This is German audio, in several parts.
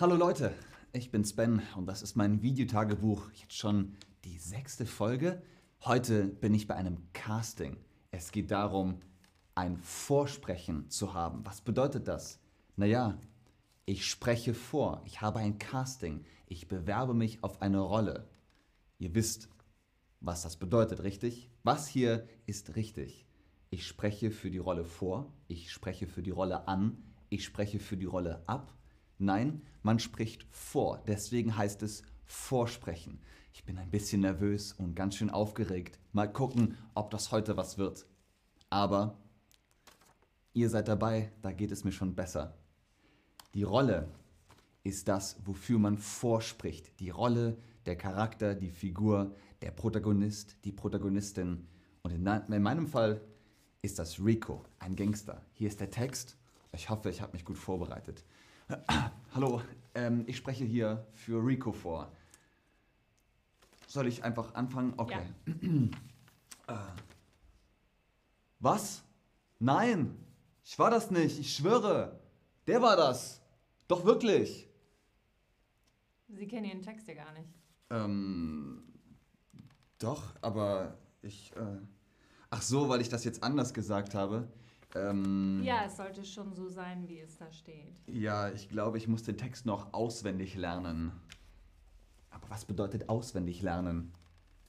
Hallo Leute, ich bin Sven und das ist mein Videotagebuch. Jetzt schon die sechste Folge. Heute bin ich bei einem Casting. Es geht darum, ein Vorsprechen zu haben. Was bedeutet das? Naja, ich spreche vor. Ich habe ein Casting. Ich bewerbe mich auf eine Rolle. Ihr wisst, was das bedeutet, richtig? Was hier ist richtig? Ich spreche für die Rolle vor. Ich spreche für die Rolle an. Ich spreche für die Rolle ab. Nein, man spricht vor. Deswegen heißt es Vorsprechen. Ich bin ein bisschen nervös und ganz schön aufgeregt. Mal gucken, ob das heute was wird. Aber ihr seid dabei, da geht es mir schon besser. Die Rolle ist das, wofür man vorspricht. Die Rolle, der Charakter, die Figur, der Protagonist, die Protagonistin. Und in, in meinem Fall ist das Rico, ein Gangster. Hier ist der Text. Ich hoffe, ich habe mich gut vorbereitet. Hallo, ähm, ich spreche hier für Rico vor. Soll ich einfach anfangen? Okay. Ja. äh. Was? Nein, ich war das nicht, ich schwöre. Der war das. Doch wirklich. Sie kennen Ihren Text ja gar nicht. Ähm, doch, aber ich. Äh, ach so, weil ich das jetzt anders gesagt habe. Ähm, ja, es sollte schon so sein, wie es da steht. Ja, ich glaube, ich muss den Text noch auswendig lernen. Aber was bedeutet auswendig lernen?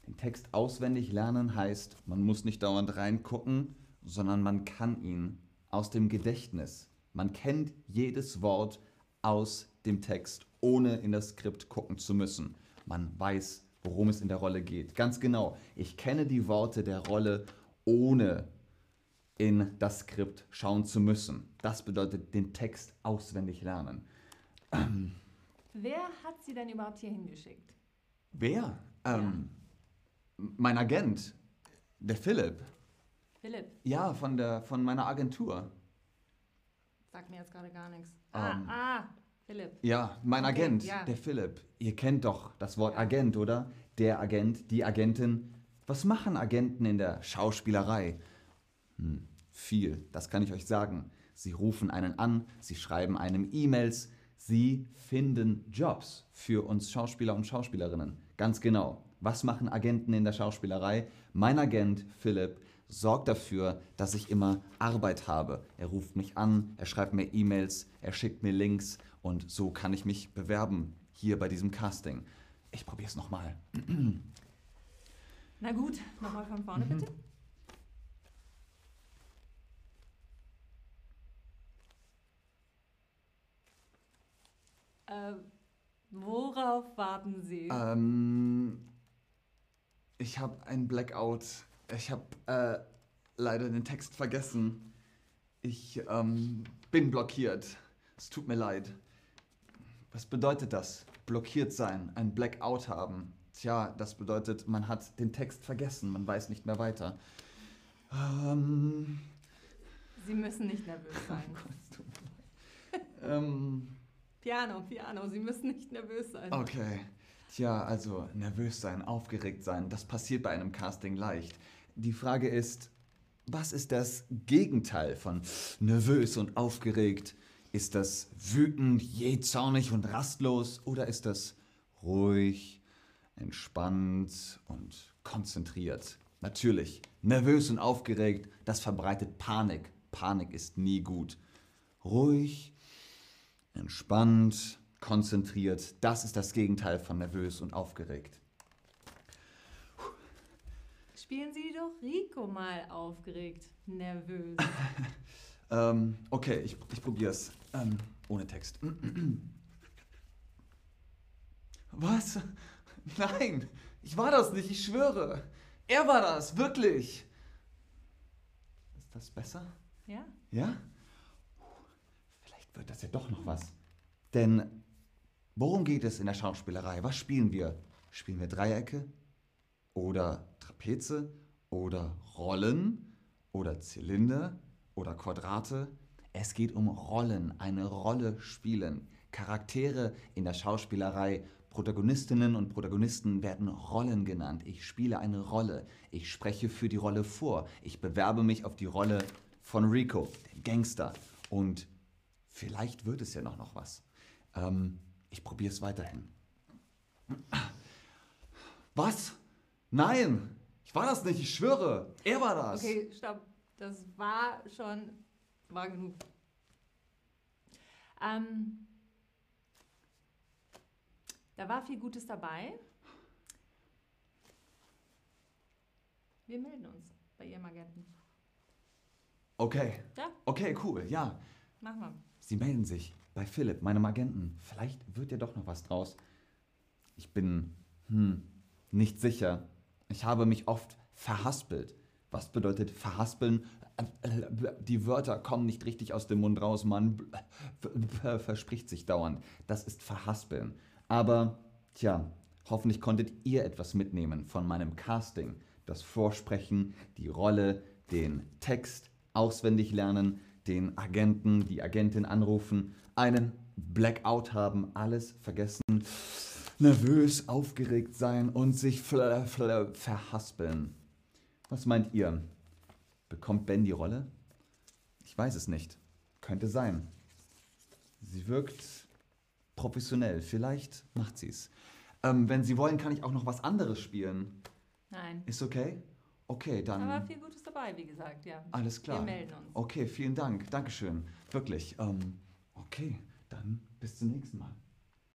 Den Text auswendig lernen heißt, man muss nicht dauernd reingucken, sondern man kann ihn aus dem Gedächtnis. Man kennt jedes Wort aus dem Text, ohne in das Skript gucken zu müssen. Man weiß, worum es in der Rolle geht. Ganz genau. Ich kenne die Worte der Rolle, ohne in das Skript schauen zu müssen. Das bedeutet den Text auswendig lernen. Ähm. Wer hat Sie denn überhaupt hier hingeschickt? Wer? Ähm, ja. Mein Agent, der Philipp. Philipp? Ja, von, der, von meiner Agentur. Sagt mir jetzt gerade gar nichts. Ah, um, ah, Philipp. Ja, mein okay, Agent, ja. der Philipp. Ihr kennt doch das Wort. Agent, oder? Der Agent, die Agentin. Was machen Agenten in der Schauspielerei? Hm, viel, das kann ich euch sagen. Sie rufen einen an, sie schreiben einem E-Mails, sie finden Jobs für uns Schauspieler und Schauspielerinnen. Ganz genau. Was machen Agenten in der Schauspielerei? Mein Agent Philipp sorgt dafür, dass ich immer Arbeit habe. Er ruft mich an, er schreibt mir E-Mails, er schickt mir Links und so kann ich mich bewerben hier bei diesem Casting. Ich probiere es nochmal. Na gut, nochmal von vorne mhm. bitte. Äh, worauf warten Sie? Ähm, ich habe ein Blackout. Ich habe äh, leider den Text vergessen. Ich ähm, bin blockiert. Es tut mir leid. Was bedeutet das? Blockiert sein, ein Blackout haben. Tja, das bedeutet, man hat den Text vergessen, man weiß nicht mehr weiter. Ähm, Sie müssen nicht nervös sein. Oh ähm, Piano, Piano, Sie müssen nicht nervös sein. Okay. Tja, also nervös sein, aufgeregt sein, das passiert bei einem Casting leicht. Die Frage ist, was ist das Gegenteil von nervös und aufgeregt? Ist das wütend, jähzornig und rastlos oder ist das ruhig, entspannt und konzentriert? Natürlich, nervös und aufgeregt, das verbreitet Panik. Panik ist nie gut. Ruhig, entspannt, konzentriert, das ist das Gegenteil von nervös und aufgeregt. Spielen Sie doch Rico mal aufgeregt, nervös. ähm, okay, ich, ich probier's. Ähm, ohne Text. Was? Nein, ich war das nicht, ich schwöre. Er war das, wirklich. Ist das besser? Ja. Ja? Wird das ja doch noch was. Denn worum geht es in der Schauspielerei? Was spielen wir? Spielen wir Dreiecke oder Trapeze oder Rollen oder Zylinder oder Quadrate? Es geht um Rollen, eine Rolle spielen. Charaktere in der Schauspielerei, Protagonistinnen und Protagonisten werden Rollen genannt. Ich spiele eine Rolle. Ich spreche für die Rolle vor. Ich bewerbe mich auf die Rolle von Rico, dem Gangster. Und vielleicht wird es ja noch, noch was. Ähm, Ich probiere es weiterhin. Was? Nein! Ich war das nicht, ich schwöre. Er war das. Okay, stopp. Das war schon. war genug. Ähm, da war viel Gutes dabei. Wir melden uns bei Ihrem Agenten. Okay. Ja? Okay, cool, ja. Mach mal. Sie melden sich bei Philipp, meinem Agenten. Vielleicht wird ja doch noch was draus. Ich bin, hm, nicht sicher. Ich habe mich oft verhaspelt. Was bedeutet verhaspeln? Die Wörter kommen nicht richtig aus dem Mund raus, man verspricht sich dauernd. Das ist verhaspeln. Aber, tja, hoffentlich konntet ihr etwas mitnehmen von meinem Casting. Das Vorsprechen, die Rolle, den Text auswendig lernen, den Agenten, die Agentin anrufen, einen Blackout haben, alles vergessen, nervös, aufgeregt sein und sich verhaspeln. Was meint ihr? Bekommt Ben die Rolle? Ich weiß es nicht. Könnte sein. Sie wirkt professionell. Vielleicht macht sie es. Ähm, wenn Sie wollen, kann ich auch noch was anderes spielen. Nein. Ist okay? Okay, dann. Aber viel Gutes dabei, wie gesagt, ja. Alles klar. Wir melden uns. Okay, vielen Dank. Dankeschön. Wirklich. Ähm, okay, dann bis zum nächsten Mal.